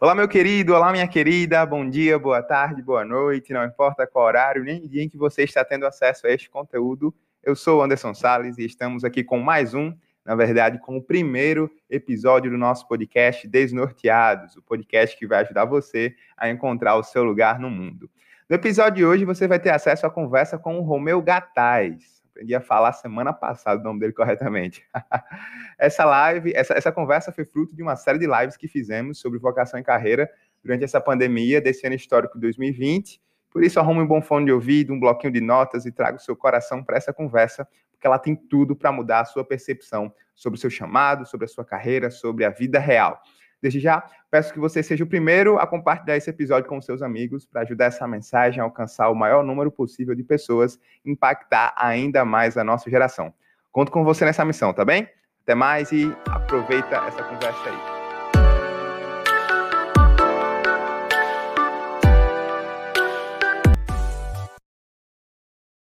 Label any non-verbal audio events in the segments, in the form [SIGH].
Olá, meu querido, olá, minha querida, bom dia, boa tarde, boa noite, não importa qual horário, nem dia em que você está tendo acesso a este conteúdo. Eu sou o Anderson Sales e estamos aqui com mais um, na verdade, com o primeiro episódio do nosso podcast Desnorteados, o podcast que vai ajudar você a encontrar o seu lugar no mundo. No episódio de hoje, você vai ter acesso à conversa com o Romeu Gataz aprendi a falar semana passada o nome dele corretamente. [LAUGHS] essa live, essa, essa conversa foi fruto de uma série de lives que fizemos sobre vocação e carreira durante essa pandemia desse ano histórico 2020. Por isso, arrume um bom fone de ouvido, um bloquinho de notas e traga o seu coração para essa conversa, porque ela tem tudo para mudar a sua percepção sobre o seu chamado, sobre a sua carreira, sobre a vida real. Desde já, peço que você seja o primeiro a compartilhar esse episódio com seus amigos para ajudar essa mensagem a alcançar o maior número possível de pessoas, impactar ainda mais a nossa geração. Conto com você nessa missão, tá bem? Até mais e aproveita essa conversa aí.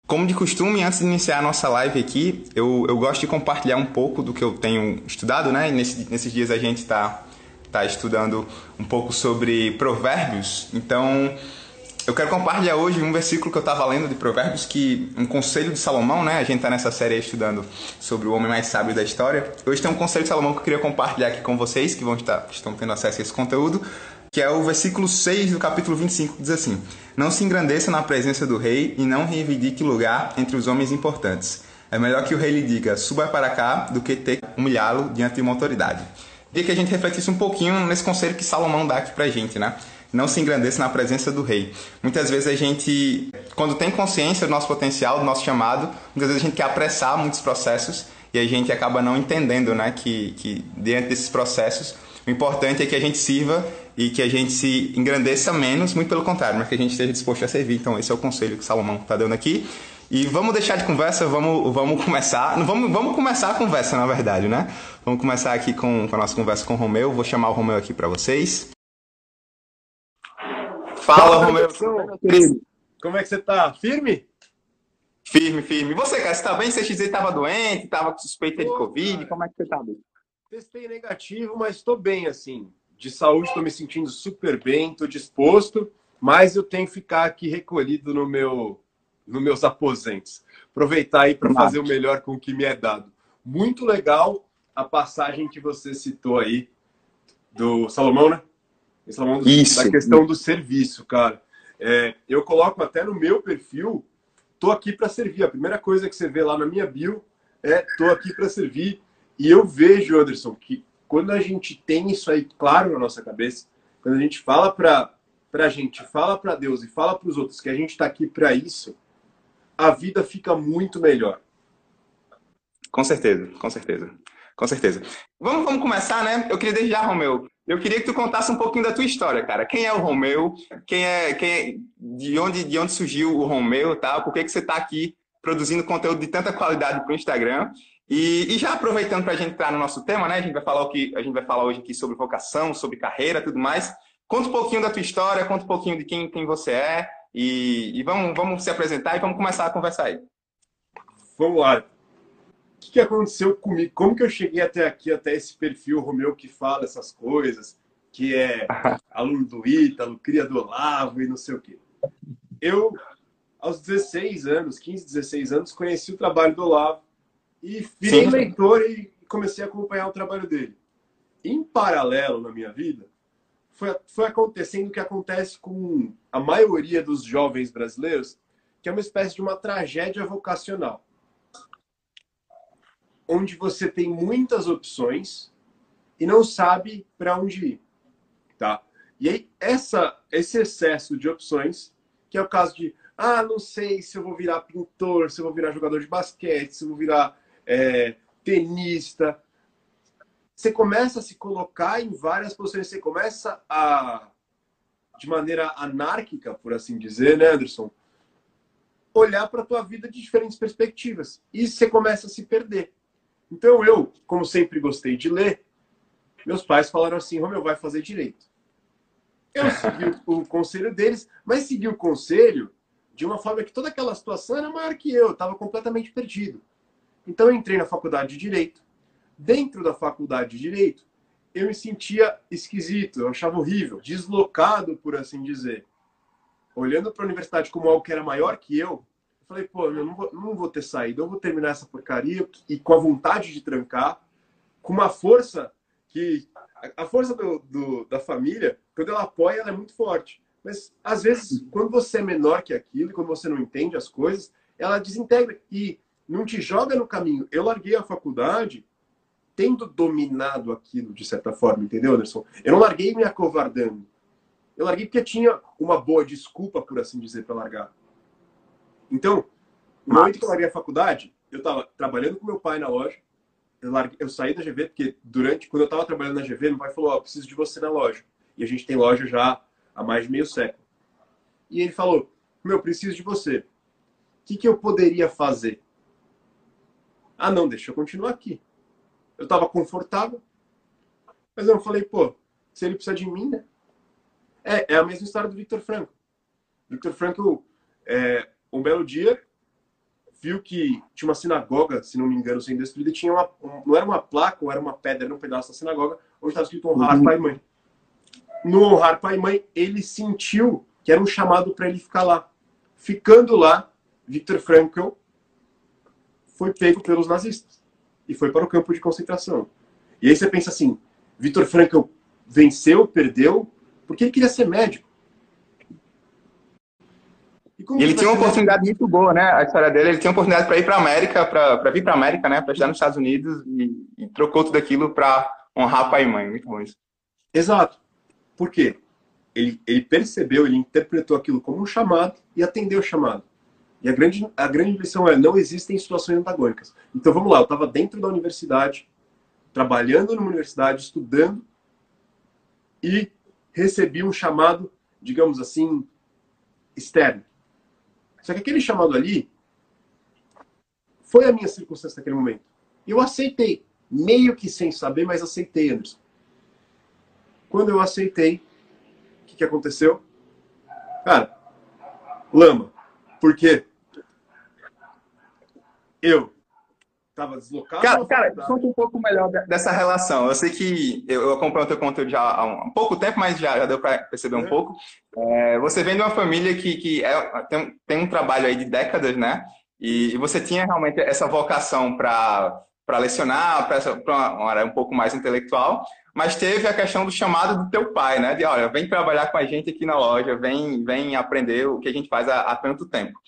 Como de costume, antes de iniciar a nossa live aqui, eu, eu gosto de compartilhar um pouco do que eu tenho estudado, né? Nesse, nesses dias a gente está está estudando um pouco sobre provérbios. Então, eu quero compartilhar hoje um versículo que eu estava lendo de provérbios, que um conselho de Salomão, né? A gente está nessa série estudando sobre o homem mais sábio da história. Hoje tem um conselho de Salomão que eu queria compartilhar aqui com vocês, que vão estar, estão tendo acesso a esse conteúdo, que é o versículo 6 do capítulo 25, que diz assim: Não se engrandeça na presença do rei e não reivindique lugar entre os homens importantes. É melhor que o rei lhe diga, suba para cá, do que ter humilhá-lo diante de uma autoridade queria que a gente refletisse um pouquinho nesse conselho que Salomão dá aqui pra gente, né? Não se engrandeça na presença do rei. Muitas vezes a gente, quando tem consciência do nosso potencial, do nosso chamado, muitas vezes a gente quer apressar muitos processos e a gente acaba não entendendo, né, que, que diante desses processos, o importante é que a gente sirva e que a gente se engrandeça menos, muito pelo contrário, mas que a gente esteja disposto a servir. Então, esse é o conselho que Salomão está dando aqui. E vamos deixar de conversa, vamos, vamos começar. Vamos, vamos começar a conversa, na verdade, né? Vamos começar aqui com, com a nossa conversa com o Romeu. Vou chamar o Romeu aqui para vocês. Fala, Fala Romeu. Querido. Como é que você tá? Firme? Firme, firme. Você, cara, você tá bem? CXZ estava doente, estava com suspeita Pô, de Covid. Cara. Como é que você tá? Testei negativo, mas estou bem, assim. De saúde, estou me sentindo super bem, estou disposto, mas eu tenho que ficar aqui recolhido no meu nos meus aposentos. Aproveitar aí para fazer o melhor com o que me é dado. Muito legal a passagem que você citou aí do Salomão, né? Salomão do, Isso. Da questão do serviço, cara. É, eu coloco até no meu perfil, tô aqui para servir. A primeira coisa que você vê lá na minha bio é tô aqui para servir. E eu vejo, Anderson, que quando a gente tem isso aí claro na nossa cabeça, quando a gente fala para a gente, fala para Deus e fala para os outros que a gente está aqui para isso, a vida fica muito melhor. Com certeza, com certeza. Com certeza. Vamos, vamos começar, né? Eu queria desde já, Romeu. Eu queria que tu contasse um pouquinho da tua história, cara. Quem é o Romeu? Quem é, quem é, de onde, de onde surgiu o Romeu, tá? Por que que você está aqui produzindo conteúdo de tanta qualidade para o Instagram? E, e, já aproveitando para a gente entrar no nosso tema, né? A gente vai falar o que a gente vai falar hoje aqui sobre vocação, sobre carreira, tudo mais. Conta um pouquinho da tua história, conta um pouquinho de quem, quem você é, e, e, vamos, vamos se apresentar e vamos começar a conversar aí. Vamos lá. O que, que aconteceu comigo? Como que eu cheguei até aqui, até esse perfil Romeu que fala essas coisas, que é [LAUGHS] aluno do Ítalo, cria do Olavo e não sei o quê. Eu, aos 16 anos, 15, 16 anos, conheci o trabalho do Olavo e virei leitor e comecei a acompanhar o trabalho dele. Em paralelo na minha vida, foi, foi acontecendo o que acontece com a maioria dos jovens brasileiros, que é uma espécie de uma tragédia vocacional. Onde você tem muitas opções e não sabe para onde ir. Tá? E aí, essa, esse excesso de opções, que é o caso de, ah, não sei se eu vou virar pintor, se eu vou virar jogador de basquete, se eu vou virar é, tenista, você começa a se colocar em várias posições, você começa a, de maneira anárquica, por assim dizer, né, Anderson? Olhar para a tua vida de diferentes perspectivas. E você começa a se perder. Então eu, como sempre gostei de ler, meus pais falaram assim, Romeu, vai fazer direito. Eu segui o, conselho deles, mas segui o conselho de uma forma que toda aquela situação era maior que eu, estava completamente perdido. Então eu entrei na faculdade de Direito, Dentro da faculdade de Direito, eu me sentia esquisito, eu achava horrível, deslocado, por assim dizer. Olhando para a universidade como algo que era maior que eu, eu falei, pô, eu não vou, não vou ter saído, eu vou terminar essa porcaria e com a vontade de trancar, com uma força que. A força do, do, da família, quando ela apoia, ela é muito forte. Mas, às vezes, quando você é menor que aquilo, quando você não entende as coisas, ela desintegra e não te joga no caminho. Eu larguei a faculdade tendo dominado aquilo de certa forma, entendeu, Anderson? Eu não larguei me acovardando. Eu larguei porque tinha uma boa desculpa, por assim dizer, para largar. Então, no momento que eu larguei a faculdade, eu estava trabalhando com meu pai na loja. Eu, larguei, eu saí da GV porque durante quando eu estava trabalhando na GV, meu pai falou: "Ó, oh, preciso de você na loja". E a gente tem loja já há mais de meio século. E ele falou: "Meu, preciso de você. O que, que eu poderia fazer?" Ah, não, deixa eu continuar aqui. Eu estava confortável. Mas eu falei, pô, se ele precisa de mim, né? É, é a mesma história do Victor Franco. Victor Franco, é, um belo dia, viu que tinha uma sinagoga, se não me engano, sendo destruída, e tinha uma, um, não era uma placa, ou era uma pedra, era um pedaço da sinagoga, onde estava escrito honrar uhum. pai e mãe. No honrar pai e mãe, ele sentiu que era um chamado para ele ficar lá. Ficando lá, Victor Frankl foi pego pelos nazistas e foi para o campo de concentração. E aí você pensa assim, Victor Frankl venceu, perdeu, porque ele queria ser médico. E ele tinha uma oportunidade médico? muito boa, né? A história dele, ele tinha uma oportunidade para ir para a América, para vir para a América, né? Para estudar nos Estados Unidos e, e trocou tudo aquilo para honrar pai e mãe. Muito bom isso. Exato. Por quê? Ele, ele percebeu, ele interpretou aquilo como um chamado e atendeu o chamado. E a grande, a grande lição é: não existem situações antagônicas. Então vamos lá, eu estava dentro da universidade, trabalhando numa universidade, estudando, e recebi um chamado, digamos assim, externo. Só que aquele chamado ali foi a minha circunstância naquele momento. Eu aceitei, meio que sem saber, mas aceitei, Anderson. Quando eu aceitei, o que, que aconteceu? Cara, lama. Por quê? Eu estava deslocado. Cara, cara conta um pouco melhor dessa relação. Eu sei que eu acompanho o teu conteúdo já há um pouco tempo, mas já, já deu para perceber um é. pouco. É, você vem de uma família que, que é, tem, tem um trabalho aí de décadas, né? E, e você tinha realmente essa vocação para para lecionar, para uma área um pouco mais intelectual, mas teve a questão do chamado do teu pai, né? De, olha, vem trabalhar com a gente aqui na loja, vem, vem aprender o que a gente faz há, há tanto tempo.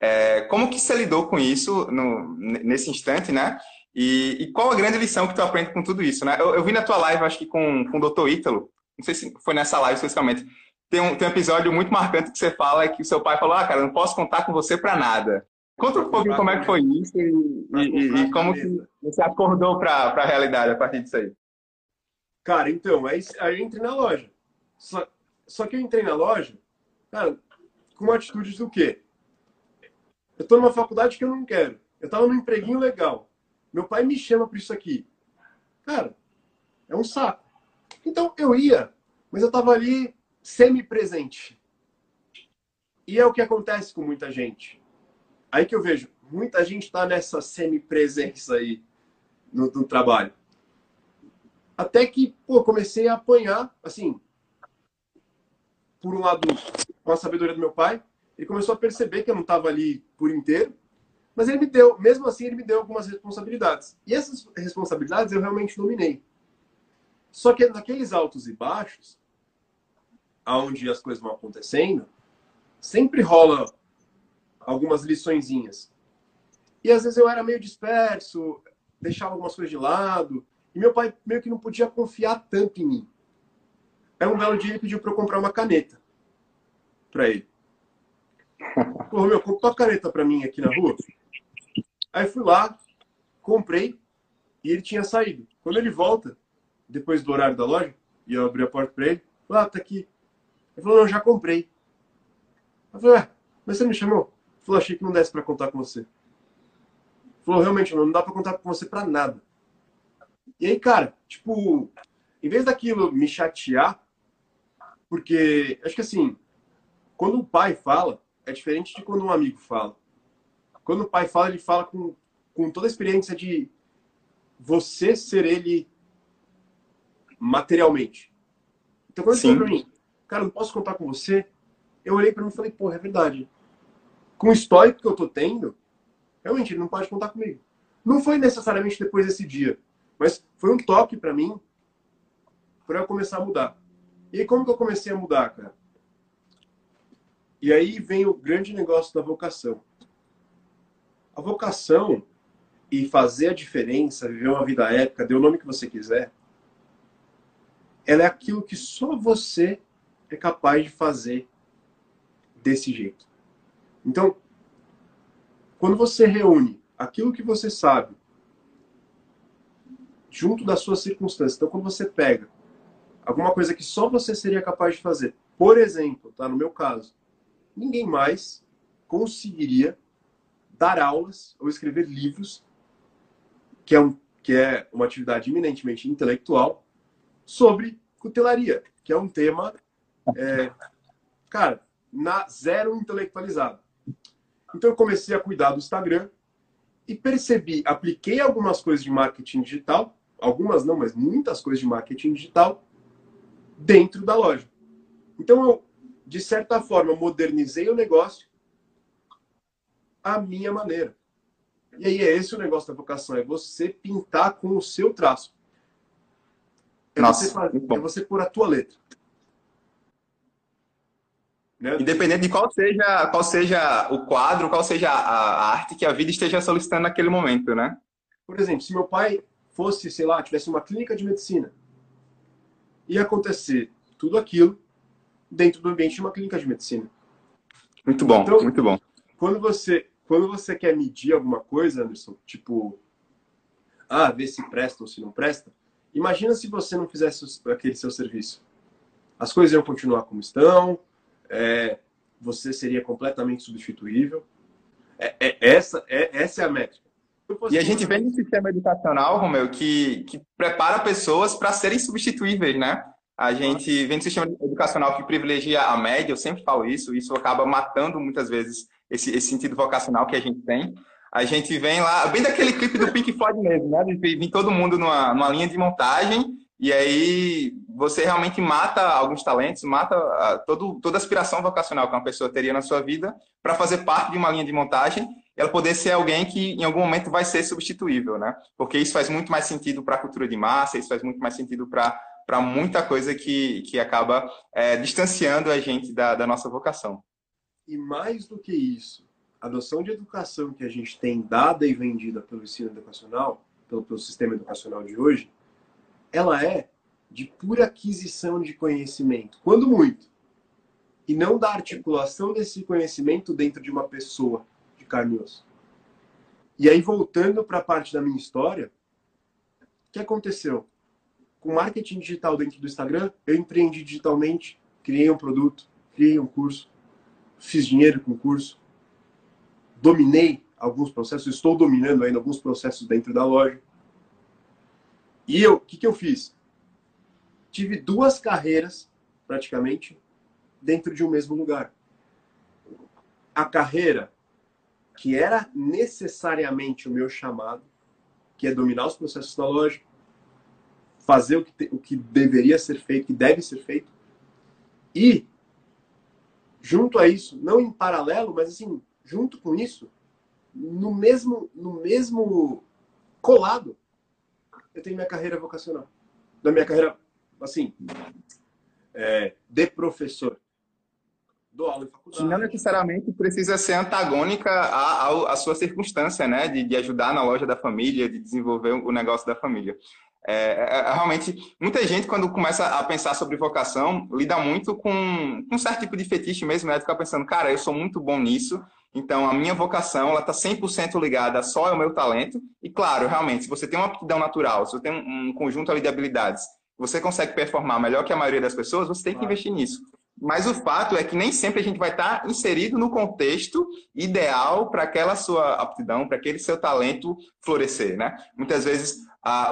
É, como que você lidou com isso no, nesse instante, né? E, e, qual a grande lição que tu aprende com tudo isso, né? Eu, eu vi na tua live, acho que com, com o Dr. Ítalo, não sei se foi nessa live especificamente, tem um, tem um episódio muito marcante que você fala que o seu pai falou, ah, cara, não posso contar com você para nada. Conta um pouquinho como é que foi isso e, e, e como que você acordou para a realidade a partir disso aí. Cara, então, aí, aí eu entrei na loja. Só, só que eu entrei na loja, cara, com uma atitude do quê? Eu estou numa faculdade que eu não quero. Eu estava num empreguinho legal. Meu pai me chama para isso aqui. Cara, é um saco. Então eu ia, mas eu estava ali semi-presente. E é o que acontece com muita gente. Aí que eu vejo, muita gente está nessa semi-presença aí no, no, trabalho. Até que, pô, comecei a apanhar, assim, por um lado, com a sabedoria do meu pai, ele começou a perceber que eu não estava ali por inteiro, mas ele me deu, mesmo assim, ele me deu algumas responsabilidades. E essas responsabilidades eu realmente dominei. Só que naqueles altos e baixos, aonde as coisas vão acontecendo, sempre rola algumas liçõezinhas. E às vezes eu era meio disperso, deixava algumas coisas de lado, e meu pai meio que não podia confiar tanto em mim. Aí um belo dia ele pediu para eu comprar uma caneta para ele. Pô, meu, compra uma caneta para mim aqui na rua. Aí fui lá, comprei e ele tinha saído. Quando ele volta, depois do horário da loja, e eu abri a porta para ele, falei, ah, tá aqui. Ele falou, não, já comprei. Eu falei, é, mas você me chamou? Ele falou, achei que não desse para contar com você. Ele falou, realmente, não, não dá para contar com você para nada. E aí, cara, tipo, em vez daquilo me chatear, porque acho que assim, quando o pai fala, é diferente de quando um amigo fala. Quando o pai fala, ele fala com, com toda a experiência de você ser ele materialmente. Então, quando ele falou pra mim, cara, não posso contar com você, eu olhei para mim e falei, pô, é verdade. Com o histórico que eu tô tendo, realmente ele não pode contar comigo. Não foi necessariamente depois desse dia, mas foi um toque para mim para eu começar a mudar. E como que eu comecei a mudar, cara? E aí vem o grande negócio da vocação. A vocação e fazer a diferença, viver uma vida épica, dê o nome que você quiser, ela é aquilo que só você é capaz de fazer desse jeito. Então, quando você reúne aquilo que você sabe junto das suas circunstâncias, então quando você pega alguma coisa que só você seria capaz de fazer, por exemplo, tá no meu caso, ninguém mais conseguiria dar aulas ou escrever livros, que é, um, que é uma atividade eminentemente intelectual, sobre cutelaria, que é um tema, é, cara, na zero intelectualizado. Então eu comecei a cuidar do Instagram e percebi, apliquei algumas coisas de marketing digital, algumas não, mas muitas coisas de marketing digital dentro da loja. Então eu, de certa forma, modernizei o negócio à minha maneira. E aí é esse o negócio da vocação, é você pintar com o seu traço. É, Nossa, você, fazer, é você pôr a tua letra. Né? Independente de qual seja, qual seja o quadro, qual seja a, arte que a vida esteja solicitando naquele momento, né? Por exemplo, se meu pai fosse, sei lá, tivesse uma clínica de medicina, ia acontecer tudo aquilo dentro do ambiente de uma clínica de medicina. Muito bom, então, muito bom. Quando você, quando você quer medir alguma coisa, Anderson, tipo, ah, ver se presta ou se não presta, imagina se você não fizesse aquele seu serviço. As coisas iam continuar como estão, é, você seria completamente substituível. É, é, essa, é, essa é a métrica. E a gente vem um sistema educacional, Romeu, que, que prepara pessoas para serem substituíveis, né? A gente vem do sistema educacional que privilegia a média, eu sempre falo isso, isso acaba matando muitas vezes esse, esse sentido vocacional que a gente tem. A gente vem lá, bem daquele clipe do Pink Floyd mesmo, né? Vem todo mundo numa, numa linha de montagem e aí você realmente mata alguns talentos, mata ah, todo, toda aspiração vocacional que uma pessoa teria na sua vida para fazer parte de uma linha de montagem ela poder ser alguém que em algum momento vai ser substituível, né? Porque isso faz muito mais sentido para a cultura de massa, isso faz muito mais sentido para para muita coisa que, que acaba é, distanciando a gente da, da nossa vocação. E mais do que isso, a noção de educação que a gente tem dada e vendida pelo ensino educacional, pelo, pelo sistema educacional de hoje, ela é de pura aquisição de conhecimento, quando muito, e não da articulação desse conhecimento dentro de uma pessoa de carne e osso. E aí, voltando para a parte da minha história, o que aconteceu? Com marketing digital dentro do Instagram, eu empreendi digitalmente, criei um produto, criei um curso, fiz dinheiro com o curso, dominei alguns processos, estou dominando ainda alguns processos dentro da loja. E eu, o que, que eu fiz? Tive duas carreiras, praticamente, dentro de um mesmo lugar. A carreira que era necessariamente o meu chamado, que é dominar os processos da loja, fazer o que, te, o que deveria ser feito, que deve ser feito, e junto a isso, não em paralelo, mas assim, junto com isso, no mesmo, no mesmo colado, eu tenho minha carreira vocacional. Da minha carreira, assim, é, de professor. Dou aula em faculdade. Não necessariamente precisa ser antagônica à, à, sua circunstância, né? De, de, ajudar na loja da família, de desenvolver o negócio da família. É, é, é, realmente, muita gente, quando começa a pensar sobre vocação, lida muito com, com um certo tipo de fetiche mesmo, né? Ficar pensando, cara, eu sou muito bom nisso, então, a minha vocação, ela está 100% ligada só ao meu talento. E, claro, realmente, se você tem uma aptidão natural, se você tem um, conjunto ali de habilidades, você consegue performar melhor que a maioria das pessoas, você tem que investir nisso. Mas o fato é que nem sempre a gente vai estar tá inserido no contexto ideal para aquela sua aptidão, para aquele seu talento florescer, né? Muitas vezes,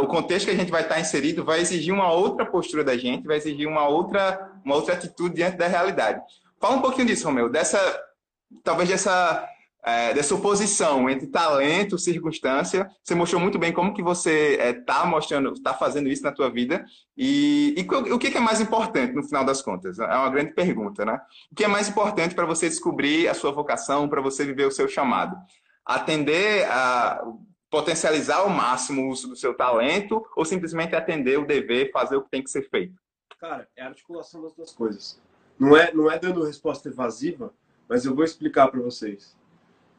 o contexto que a gente vai estar tá inserido vai exigir uma outra postura da gente, vai exigir uma outra, uma outra atitude diante da realidade. Fala um pouquinho disso, Romeu, dessa talvez dessa é, dessa oposição entre talento, circunstância. Você mostrou muito bem como que você está é, mostrando, está fazendo isso na tua vida e, e o que é mais importante no final das contas? É uma grande pergunta, né? O que é mais importante para você descobrir a sua vocação, para você viver o seu chamado? Atender a potencializar ao máximo o uso do seu talento ou simplesmente atender o dever, fazer o que tem que ser feito? Cara, é a articulação das duas coisas. Não é, não é dando resposta evasiva, mas eu vou explicar para vocês.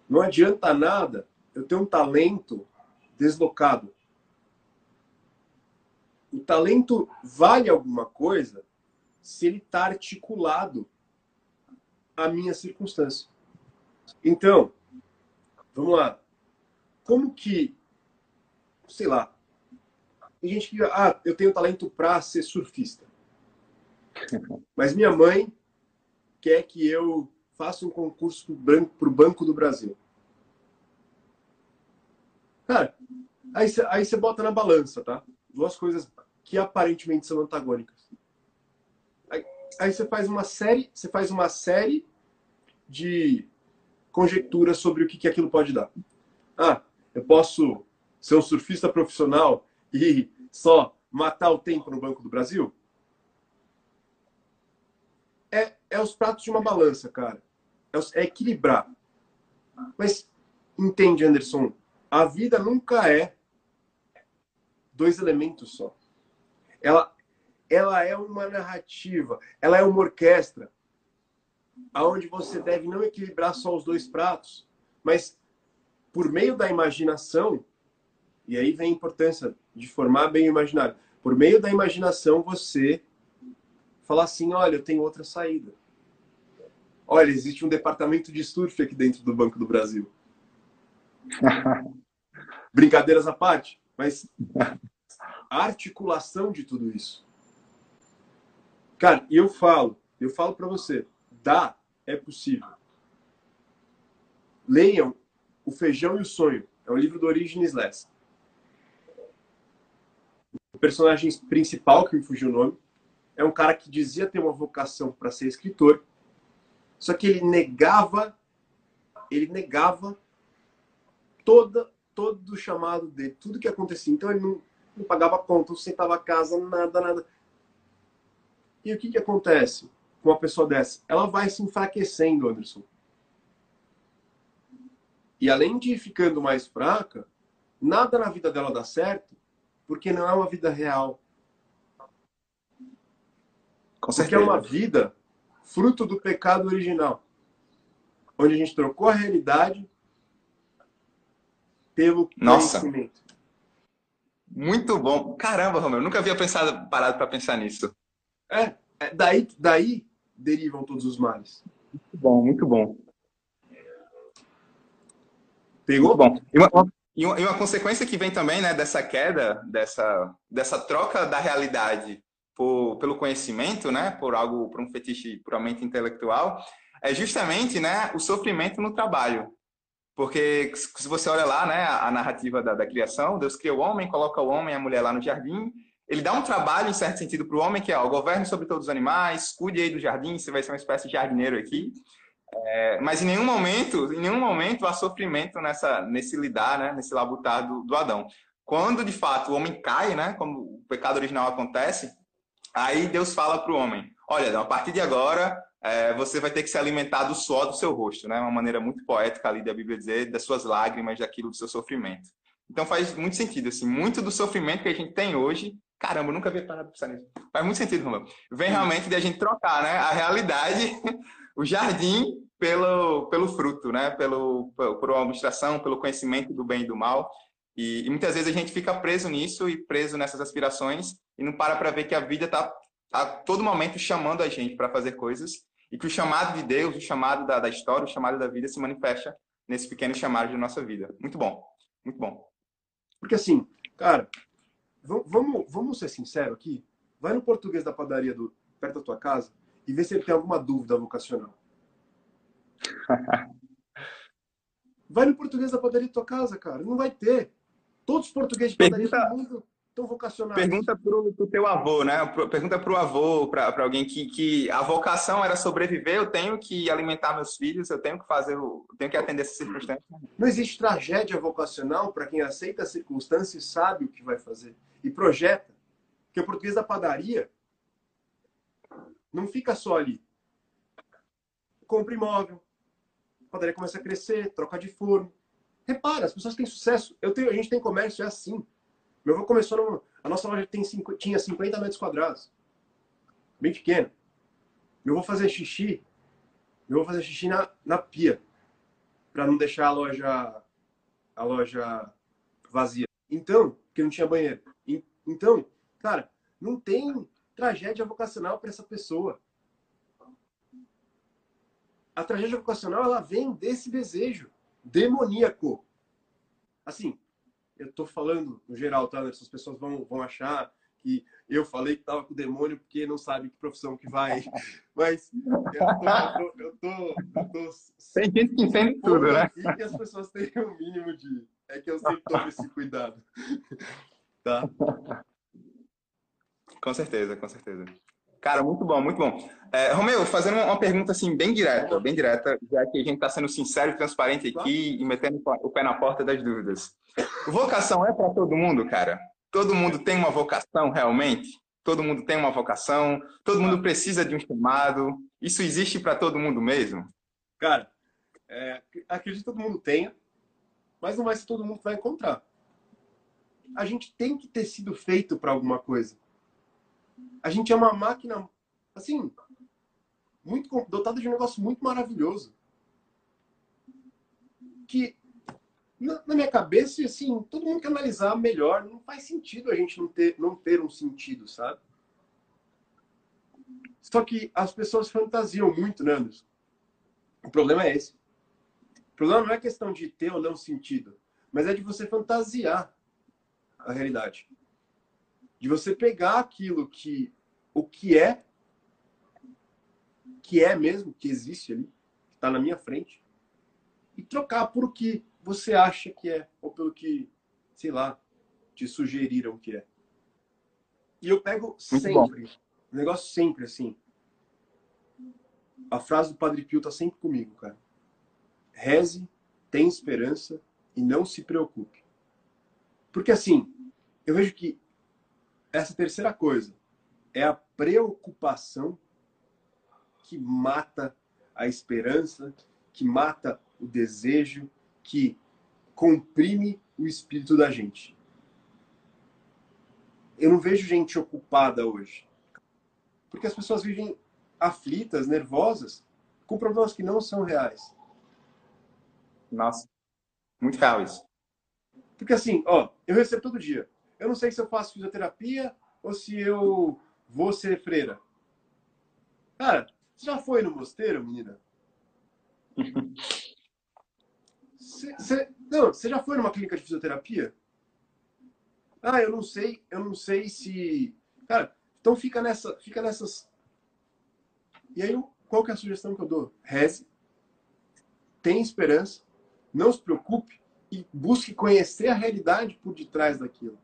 Não adianta nada eu ter um talento deslocado. O talento vale alguma coisa se ele está articulado à minha circunstância. Então, vamos lá. Como que, sei lá, tem gente que, ah, eu tenho talento para ser surfista. [LAUGHS] Mas minha mãe quer que eu faça um concurso para o Banco do Brasil. Cara, aí você aí bota na balança, tá? Duas coisas que aparentemente são antagônicas. Aí, aí você faz uma série, você faz uma série de conjecturas sobre o que, que aquilo pode dar. Ah, eu posso ser um surfista profissional e só matar o tempo no Banco do Brasil? é, é os pratos de uma balança, cara. É, é equilibrar. Mas entende, Anderson? A vida nunca é dois elementos só. Ela, ela é uma narrativa, ela é uma orquestra, aonde você deve não equilibrar só os dois pratos, mas por meio da imaginação, e aí vem a importância de formar bem o imaginário. Por meio da imaginação, você falar assim: olha, eu tenho outra saída. Olha, existe um departamento de surf aqui dentro do Banco do Brasil. [LAUGHS] Brincadeiras à parte, mas a articulação de tudo isso. Cara, eu falo, eu falo para você, dá, é possível. Leiam O Feijão e o Sonho. É um livro do Origins Less. O personagem principal, que me fugiu o nome, é um cara que dizia ter uma vocação para ser escritor, só que ele negava, ele negava toda todo o chamado dele, tudo que acontecia. Então ele não, não pagava conta, não sentava a casa, nada, nada. E o que, que acontece com uma pessoa dessa? Ela vai se enfraquecendo, Anderson. E além de ficando mais fraca, nada na vida dela dá certo, porque não é uma vida real. Com Porque é uma vida fruto do pecado original. Onde a gente trocou a realidade pelo Nossa. conhecimento. Muito bom. Caramba, Romeu, nunca havia pensado, parado para pensar nisso. É, é, daí, daí derivam todos os males. Muito bom, muito bom. Pegou? Muito bom. E uma, e uma, e uma consequência que vem também né, dessa queda, dessa, dessa troca da realidade por, pelo conhecimento, né, por algo, por um fetiche puramente intelectual, é justamente, né, o sofrimento no trabalho. Porque se você olha lá, né, a narrativa da, da criação, Deus cria o homem, coloca o homem e a mulher lá no jardim, ele dá um trabalho, em certo sentido, para o homem, que é, o governe sobre todos os animais, cuide aí do jardim, você vai ser uma espécie de jardineiro aqui. É, mas em nenhum momento, em nenhum momento há sofrimento nessa, nesse lidar, né, nesse labutar do, do Adão. Quando, de fato, o homem cai, né, como o pecado original acontece, Aí Deus fala para o homem: Olha, a partir de agora é, você vai ter que se alimentar do suor do seu rosto, né? Uma maneira muito poética ali da Bíblia dizer das suas lágrimas, daquilo do seu sofrimento. Então faz muito sentido, assim, muito do sofrimento que a gente tem hoje. Caramba, eu nunca havia parado de pensar nisso. Faz muito sentido, Romão. Vem realmente de a gente trocar, né? A realidade, o jardim pelo, pelo fruto, né? Pelo, por uma administração, pelo conhecimento do bem e do mal. E, e, muitas vezes a gente fica preso nisso e preso nessas aspirações e não para para ver que a vida está a todo momento chamando a gente para fazer coisas e que o chamado de Deus, o chamado da, da história, o chamado da vida se manifesta nesse pequeno chamado de nossa vida. Muito bom, muito bom. Porque assim, cara, vamos, vamos ser sinceros aqui. Vai no português da padaria do, perto da tua casa e vê se ele tem alguma dúvida vocacional. [LAUGHS] vai no português da padaria da tua casa, cara. Não vai ter. Todos os portugueses de padaria do mundo estão vocacionados. Pergunta para o teu avô, né? Pergunta para o avô, para alguém que, que a vocação era sobreviver, eu tenho que alimentar meus filhos, eu tenho que fazer, eu tenho que atender essas circunstâncias. Não existe tragédia vocacional para quem aceita a circunstância e sabe o que vai fazer. E projeta. Porque o português da padaria não fica só ali. Compra imóvel, a padaria começa a crescer, troca de forno. Repara, as pessoas têm sucesso. Eu tenho, a gente tem comércio, é assim. Meu avô começou numa, A nossa loja tem cinco, tinha 50 metros quadrados. Bem pequeno. Eu vou fazer xixi. Eu vou fazer xixi na, na pia. para não deixar a loja a loja vazia. Então, porque não tinha banheiro. Então, cara, não tem tragédia vocacional para essa pessoa. A tragédia vocacional ela vem desse desejo demoníaco. Assim, eu tô falando no geral, tá? Essas pessoas vão, vão achar que eu falei que tava com o demônio porque não sabe que profissão que vai. [LAUGHS] Mas eu tô. Eu tô, eu tô, Tem gente que entende tudo, né? E que as pessoas [LAUGHS] tenham o um mínimo de. É que eu sempre tomo esse cuidado. [LAUGHS] Tá? Com certeza, com certeza. Cara, muito bom, muito bom. É, Romeu, fazendo uma pergunta assim bem direta, bem direta, já que a gente está sendo sincero e transparente aqui e metendo o pé na porta das dúvidas. Vocação é para todo mundo, cara? Todo mundo tem uma vocação realmente? Todo mundo tem uma vocação? Todo mundo precisa de um chamado? Isso existe para todo mundo mesmo? Cara, é, acredito que todo mundo tenha, mas não vai ser todo mundo que vai encontrar. A gente tem que ter sido feito para alguma coisa. A gente é uma máquina, assim, muito dotada de um negócio muito maravilhoso. Que na, na, minha cabeça, assim, todo mundo quer analisar melhor. Não faz sentido a gente não ter, não ter um sentido, sabe? Só que as pessoas fantasiam muito, né, Anderson? O problema é esse. O problema não é questão de ter ou não sentido, mas é de você fantasiar a realidade. De você pegar aquilo que o que é que é mesmo, que existe ali, que está na minha frente, e trocar por o que você acha que é, ou pelo que, sei lá, te sugeriram que é. E eu pego Muito sempre, o negócio sempre assim. A frase do Padre Pio tá sempre comigo, cara. Reze, tem esperança e não se preocupe. Porque assim, eu vejo que essa terceira coisa é a preocupação que mata a esperança, que mata o desejo, que comprime o espírito da gente. Eu não vejo gente ocupada hoje. Porque as pessoas vivem aflitas, nervosas, com problemas que não são reais. Nossa, muito real isso. Porque assim, ó, eu recebo todo dia. Eu não sei se eu faço fisioterapia ou se eu vou ser freira. Cara, você já foi no mosteiro, menina? [LAUGHS] Você, não, você já foi numa clínica de fisioterapia? Ah, eu não sei, eu não sei se. Cara, então fica nessa, fica nessas. E aí, qual que é a sugestão que eu dou? Reze, tenha esperança, não se preocupe e busque conhecer a realidade por detrás daquilo.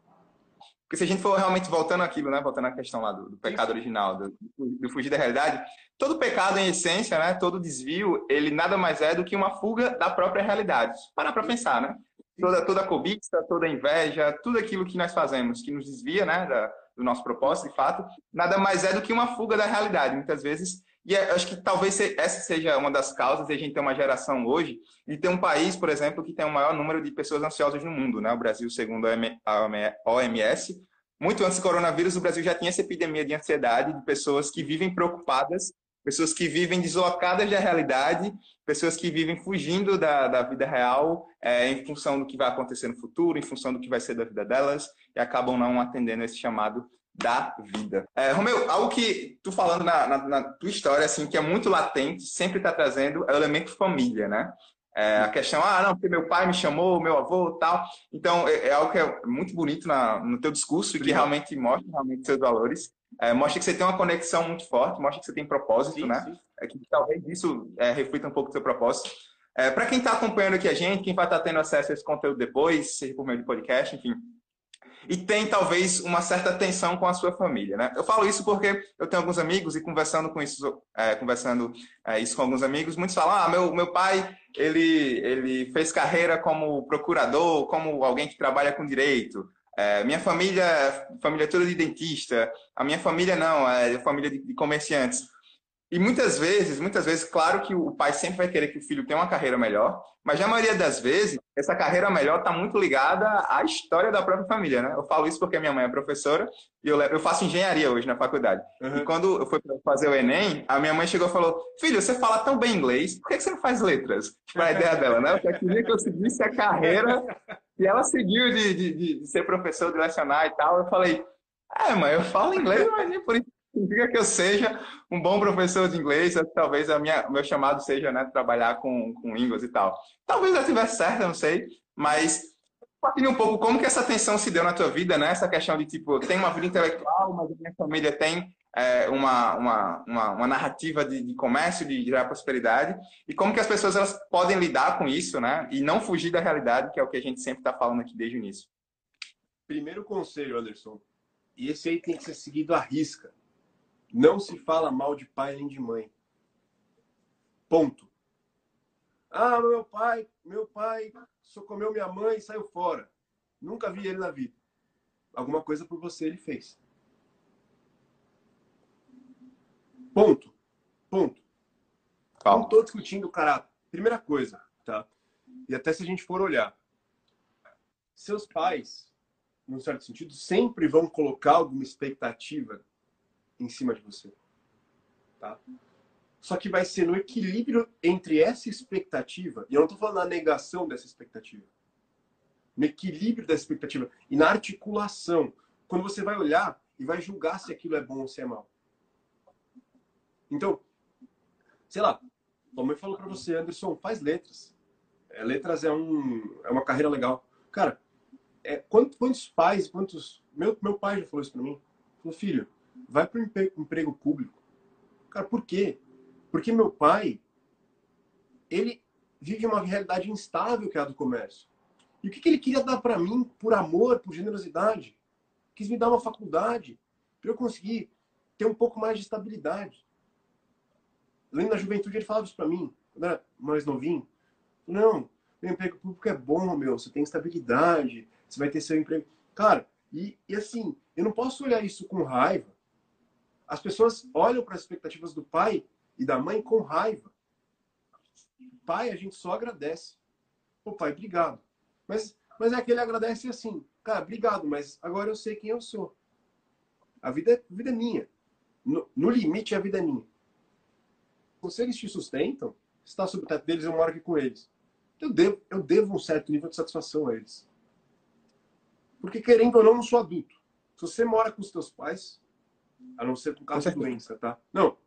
Porque se a gente for realmente voltando aquilo, né? Voltando à questão lá do, do pecado original, do, do, fugir da realidade, todo pecado, em essência, né? Todo desvio, ele nada mais é do que uma fuga da própria realidade. Para para pensar, né? Toda, toda cobiça, toda inveja, tudo aquilo que nós fazemos, que nos desvia, né? Da, do nosso propósito, de fato, nada mais é do que uma fuga da realidade. Muitas vezes e acho que talvez essa seja uma das causas de a gente ter uma geração hoje e ter um país, por exemplo, que tem o maior número de pessoas ansiosas no mundo, né? O Brasil, segundo a OMS, muito antes do coronavírus, o Brasil já tinha essa epidemia de ansiedade, de pessoas que vivem preocupadas, pessoas que vivem deslocadas da realidade, pessoas que vivem fugindo da, da vida real é, em função do que vai acontecer no futuro, em função do que vai ser da vida delas, e acabam não atendendo esse chamado da vida. É, Romeu, algo que tu falando na, na, na, tua história, assim, que é muito latente, sempre está trazendo é o elemento família, né? É, a questão, ah, não, porque meu pai me chamou, meu avô tal. Então, é, é algo que é muito bonito na, no teu discurso e que realmente mostra realmente seus valores. É, mostra que você tem uma conexão muito forte, mostra que você tem propósito, sim, né? Sim. É que talvez isso é, reflita um pouco do seu propósito. É, Para quem está acompanhando aqui a gente, quem vai estar tá tendo acesso a esse conteúdo depois, seja por meio de podcast, enfim, e tem talvez uma certa tensão com a sua família, né? Eu falo isso porque eu tenho alguns amigos e conversando com isso, é, conversando é, isso com alguns amigos, muitos falam: ah, meu meu pai ele ele fez carreira como procurador, como alguém que trabalha com direito. É, minha família, família toda de dentista. A minha família não, é família de, de comerciantes. E muitas vezes, muitas vezes, claro que o pai sempre vai querer que o filho tenha uma carreira melhor, mas na maioria das vezes, essa carreira melhor está muito ligada à história da própria família, né? Eu falo isso porque minha mãe é professora e eu, eu faço engenharia hoje na faculdade. Uhum. E quando eu fui fazer o Enem, a minha mãe chegou e falou: Filho, você fala tão bem inglês, por que você não faz letras? Tipo, a ideia dela, né? Eu queria que eu seguisse a carreira e ela seguiu de, de, de, ser professor, de lecionar e tal. Eu falei: É, mãe, eu falo inglês, mas nem por isso significa que eu seja um bom professor de inglês, talvez a minha, o meu chamado seja né, trabalhar com, com línguas e tal. Talvez eu estivesse certo, não sei, mas compartilhe um pouco como que essa tensão se deu na tua vida, né? Essa questão de, tipo, eu tenho uma vida intelectual, mas a minha família tem é, uma, uma, uma, uma, narrativa de, de, comércio, de gerar prosperidade, e como que as pessoas elas podem lidar com isso, né? E não fugir da realidade, que é o que a gente sempre está falando aqui desde o início. Primeiro conselho, Anderson, e esse aí tem que ser seguido à risca. Não se fala mal de pai nem de mãe. Ponto. Ah, meu pai, meu pai só comeu minha mãe e saiu fora. Nunca vi ele na vida. Alguma coisa por você ele fez. Ponto. Ponto. Calma. Não estou discutindo o caráter. Primeira coisa, tá? E até se a gente for olhar. Seus pais, num certo sentido, sempre vão colocar alguma expectativa em cima de você. Tá? Só que vai ser no equilíbrio entre essa expectativa, e eu não estou falando na negação dessa expectativa, no equilíbrio dessa expectativa e na articulação, quando você vai olhar e vai julgar se aquilo é bom ou se é mal. Então, sei lá, a mãe falou para você, Anderson, faz letras. É, letras é, um, é uma carreira legal. Cara, é, quantos, quantos pais, quantos. Meu, meu pai já falou isso para mim. Falou, filho, vai para o emprego público. Cara, por quê? Porque meu pai, ele vive uma realidade instável que é a do comércio. E o que, que ele queria dar para mim por amor, por generosidade? Quis me dar uma faculdade para eu conseguir ter um pouco mais de estabilidade. Lendo na juventude, ele falava isso para mim, quando era mais novinho. Não, o emprego público é bom, meu, você tem estabilidade, você vai ter seu emprego. Cara, e, e assim, eu não posso olhar isso com raiva, as pessoas olham para as expectativas do pai e da mãe com raiva. Pai, a gente só agradece. Ô pai, obrigado. Mas, mas é que ele agradece assim, cara, obrigado, mas agora eu sei quem eu sou. A vida, é, a vida é minha. No, no limite, a vida é minha. Se eles te sustentam, está sob o teto deles, eu moro aqui com eles. Eu devo, eu devo um certo nível de satisfação a eles. Porque, querendo ou não, não sou adulto. Se você mora com os teus pais, a não ser por causa de doença, tá? Não.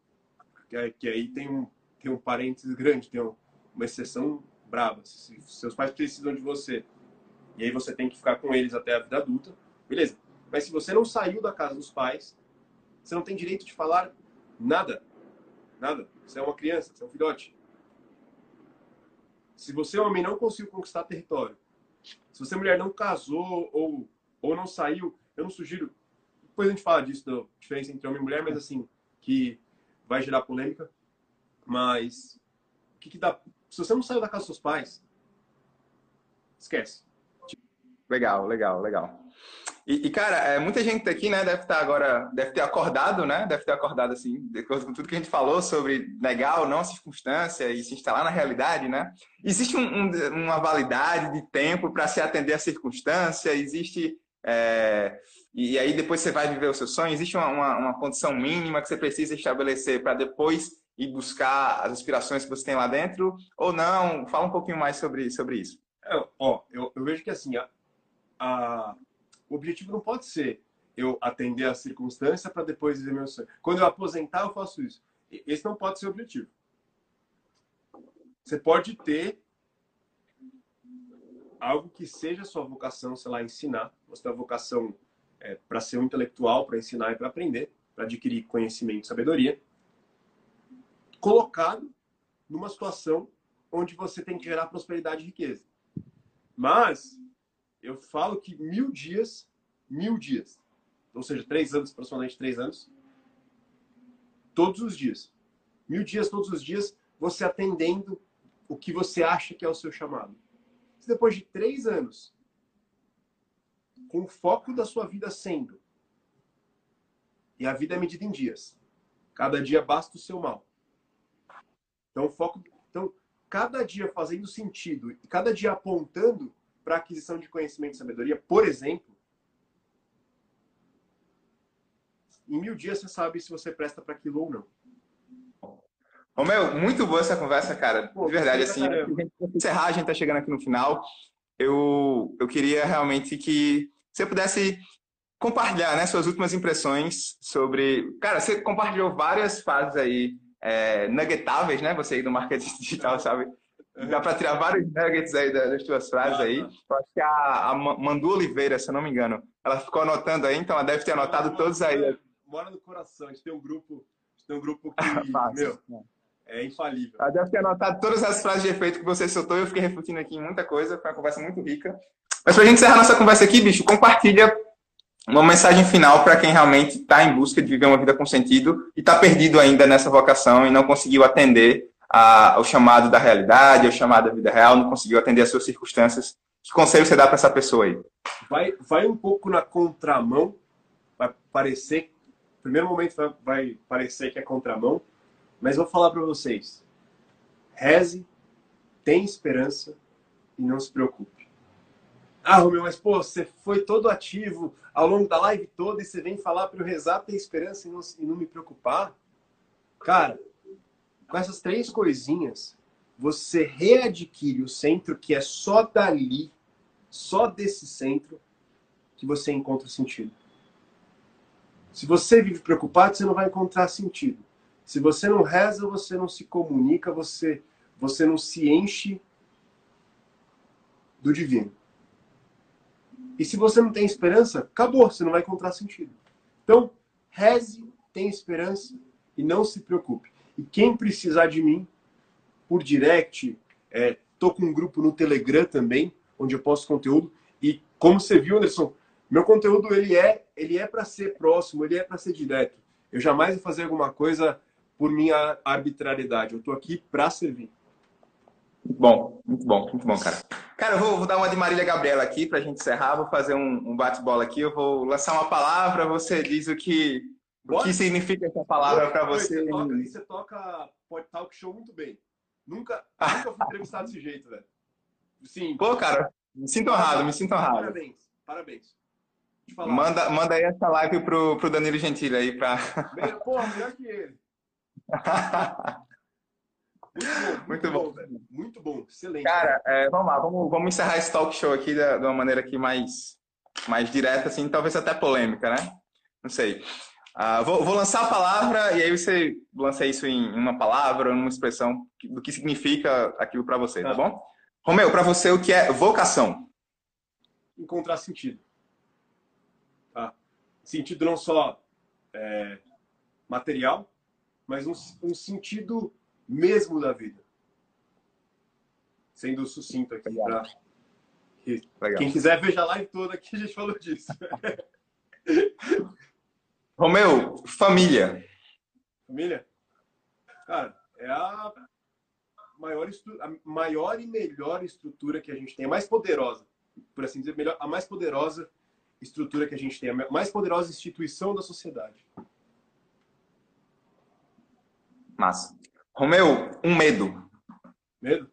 Que, que aí tem um, tem um parênteses grande, tem uma exceção brava. Se seus pais precisam de você e aí você tem que ficar com eles até a vida adulta, beleza. Mas se você não saiu da casa dos pais, você não tem direito de falar nada. Nada. Você é uma criança, você é um filhote. Se você, homem, não conseguiu conquistar território, se você, mulher, não casou ou, ou não saiu, eu não sugiro depois a gente fala disso, da diferença entre homem e mulher, mas assim, que vai gerar polêmica. Mas, o que, que dá? Se você não saiu da casa dos seus pais, esquece. Legal, legal, legal. E, e, cara, é, muita gente aqui, né, deve estar agora, deve ter acordado, né, deve ter acordado, assim, depois com tudo que a gente falou sobre ou não a circunstância e se instalar na realidade, né? Existe um, um, uma validade de tempo para se atender à circunstância, existe é, e aí depois você vai viver o seu sonho. Existe uma, uma, uma condição mínima que você precisa estabelecer para depois ir buscar as aspirações que você tem lá dentro? Ou não? Fala um pouquinho mais sobre, sobre isso. É, ó, eu, eu, vejo que assim, a, a, o objetivo não pode ser eu atender a circunstância para depois viver meu sonho. Quando eu aposentar, eu faço isso. Esse não pode ser o objetivo. Você pode ter algo que seja sua vocação, sei lá, ensinar. Você tem a vocação é, para ser um intelectual, para ensinar e para aprender, para adquirir conhecimento e sabedoria, colocado numa situação onde você tem que gerar prosperidade e riqueza. Mas eu falo que mil dias mil dias, ou seja, três anos, aproximadamente três anos, todos os dias. Mil dias, todos os dias, você atendendo o que você acha que é o seu chamado. Se depois de três anos, com o foco da sua vida sendo, e a vida é medida em dias, cada dia basta o seu mal. Então, foco, então cada dia fazendo sentido e cada dia apontando para aquisição de conhecimento e sabedoria, por exemplo, em mil dias você sabe se você presta para aquilo ou não. Romeu, muito boa essa conversa, cara. Pô, de verdade, assim, encerrar, a gente tá chegando aqui no final. Eu, eu queria realmente que você pudesse compartilhar né, suas últimas impressões sobre. Cara, você compartilhou várias fases aí é, nuggetáveis, né? Você aí do marketing [LAUGHS] digital, sabe? Dá para tirar vários nuggets aí das tuas frases aí. Eu acho que a, a Mandu Oliveira, se eu não me engano, ela ficou anotando aí, então ela deve ter anotado todos aí. Mora no coração. A gente tem um grupo, tem um grupo que, [LAUGHS] meu, é infalível. Ela deve ter anotado todas as frases de efeito que você soltou. Eu fiquei refletindo aqui em muita coisa. Foi uma conversa muito rica. Mas pra gente encerrar nossa conversa aqui, bicho, compartilha uma mensagem final para quem realmente está em busca de viver uma vida com sentido e está perdido ainda nessa vocação e não conseguiu atender a, ao chamado da realidade, ao chamado da vida real, não conseguiu atender às suas circunstâncias. Que conselho você dá para essa pessoa aí? Vai, vai um pouco na contramão, vai parecer, primeiro momento vai, vai parecer que é contramão, mas vou falar para vocês. Reze, tem esperança e não se preocupe. Ah, Romeu, mas pô, você foi todo ativo ao longo da live toda e você vem falar para eu rezar, ter esperança e não, e não me preocupar? Cara, com essas três coisinhas, você readquire o centro que é só dali, só desse centro, que você encontra sentido. Se você vive preocupado, você não vai encontrar sentido. Se você não reza, você não se comunica, você, você não se enche do divino. E se você não tem esperança, acabou, você não vai encontrar sentido. Então, reze, tenha esperança e não se preocupe. E quem precisar de mim, por direct, é, tô com um grupo no Telegram também, onde eu posto conteúdo. E como você viu, Anderson, meu conteúdo ele é ele é para ser próximo, ele é para ser direto. Eu jamais vou fazer alguma coisa por minha arbitrariedade. Eu estou aqui para servir. Muito bom, muito bom, muito bom, cara. Cara, eu vou, vou dar uma de Marília Gabriela aqui para a gente encerrar. Vou fazer um, um bate-bola aqui. Eu vou lançar uma palavra, você diz o que, o que significa essa palavra para você. Você toca, você toca talk show muito bem. Nunca, nunca fui entrevistado desse jeito, velho. Sim. Pô, cara, me sinto honrado, me sinto honrado. Parabéns, parabéns. Manda, manda aí essa live pro, pro Danilo Gentili aí pra. Porra, melhor que ele. [LAUGHS] Muito bom, muito, muito bom. Muito bom, excelente. Cara, é, vamos lá, vamos, vamos encerrar esse talk show aqui de, de uma maneira aqui mais, mais direta, assim, talvez até polêmica, né? Não sei. Uh, vou, vou, lançar a palavra e aí você lança isso em uma palavra, uma expressão do que significa aquilo para você, tá, tá bom? Romeu, para você o que é vocação? Encontrar sentido. Tá? Sentido não só é, material, mas um, um sentido mesmo da vida. Sendo sucinto aqui para quem quiser veja a live toda aqui a gente falou disso. [LAUGHS] Romeu, família. Família? Cara, é a maior, a maior e melhor estrutura que a gente tem, a mais poderosa, por assim dizer, melhor, a mais poderosa estrutura que a gente tem, a mais poderosa instituição da sociedade. Massa. Romeu, um medo. Medo?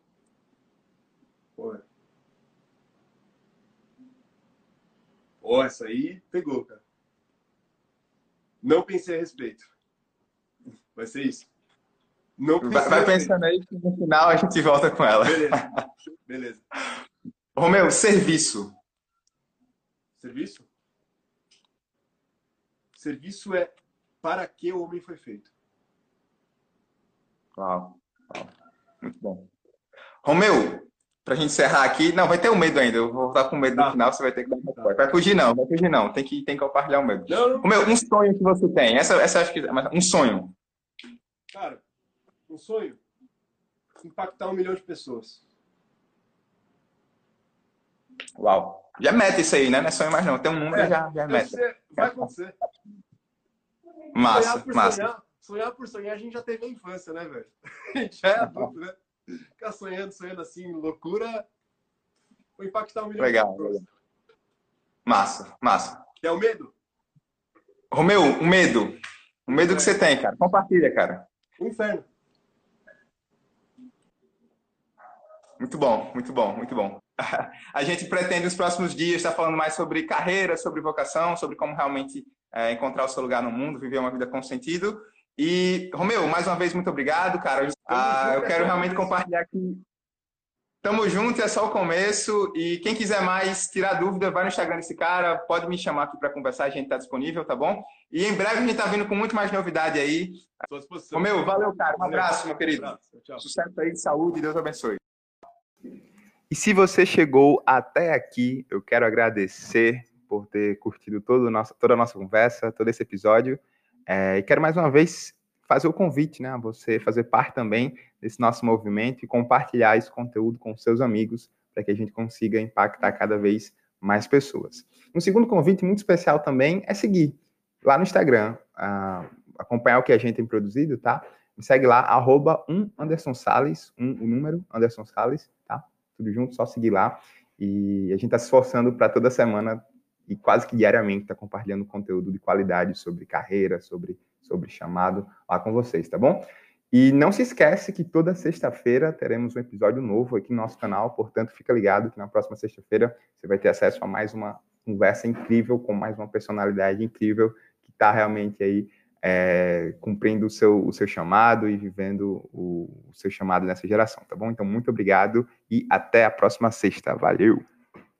Pô. Pô, essa aí pegou, cara. Não pensei a respeito. Vai ser isso. Não vai, vai pensando aí que no final a gente volta com ela. Beleza. Beleza. Romeu, serviço. Serviço? Serviço é para que o homem foi feito. Uau, uau. Muito bom. Romeu, pra gente encerrar aqui, não, vai ter um medo ainda. Eu vou estar com medo no tá. final, você vai ter que dar uma tá. Vai fugir não, vai fugir não. Tem que, tem que compartilhar o medo. Não. Romeu, um sonho que você tem. Essa, essa acho que um sonho. Cara, um sonho impactar um milhão de pessoas. Uau. Já é mete isso aí, né? Não é sonho mais não. Tem um número, é, já, já é meta. Vai acontecer. Massa, massa. Sonhar, sonhar, por sonhar, a gente já teve a infância, né, velho? [LAUGHS] A gente já é adulto, né? Ficar sonhando, sonhando assim, loucura, vou impactar um milhão legal, pessoas. Massa, massa. Que é o medo? Romeu, o medo. O medo que você tem, cara. Compartilha, cara. O inferno. Muito bom, muito bom, muito bom. [LAUGHS] A gente pretende nos próximos dias estar falando mais sobre carreira, sobre vocação, sobre como realmente é, encontrar o seu lugar no mundo, viver uma vida com sentido. E, Romeu, mais uma vez, muito obrigado, cara. Ah, eu quero realmente compartilhar aqui. Tamo junto, é só o começo. E quem quiser mais tirar dúvida, vai no Instagram desse cara, pode me chamar aqui para conversar, a gente está disponível, tá bom? E em breve a gente está vindo com muito mais novidade aí. Romeu, valeu, cara. Um abraço, meu querido. Um abraço. Sucesso aí, de saúde, Deus abençoe. E se você chegou até aqui, eu quero agradecer por ter curtido todo nosso, toda a nossa conversa, todo esse episódio. É, e quero mais uma vez fazer o convite, né, a você fazer parte também desse nosso movimento e compartilhar esse conteúdo com seus amigos para que a gente consiga impactar cada vez mais pessoas. Um segundo convite muito especial também é seguir lá no Instagram, acompanhar o que a gente tem produzido, tá? Me segue lá, arroba um Anderson Salles, um, o número Anderson Salles, tá? Tudo junto, só seguir lá. E a gente está se esforçando para toda semana e quase que diariamente estar tá compartilhando conteúdo de qualidade sobre carreira, sobre, sobre chamado lá com vocês, tá bom? E não se esquece que toda sexta-feira teremos um episódio novo aqui no nosso canal, portanto, fica ligado que na próxima sexta-feira você vai ter acesso a mais uma conversa incrível com mais uma personalidade incrível que está realmente aí é, cumprindo o seu, o seu chamado e vivendo o, o seu chamado nessa geração, tá bom? Então, muito obrigado e até a próxima sexta. Valeu!